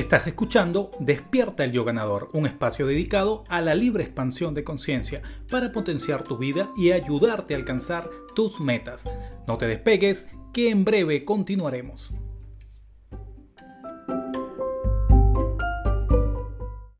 Estás escuchando Despierta el Yo Ganador, un espacio dedicado a la libre expansión de conciencia para potenciar tu vida y ayudarte a alcanzar tus metas. No te despegues, que en breve continuaremos.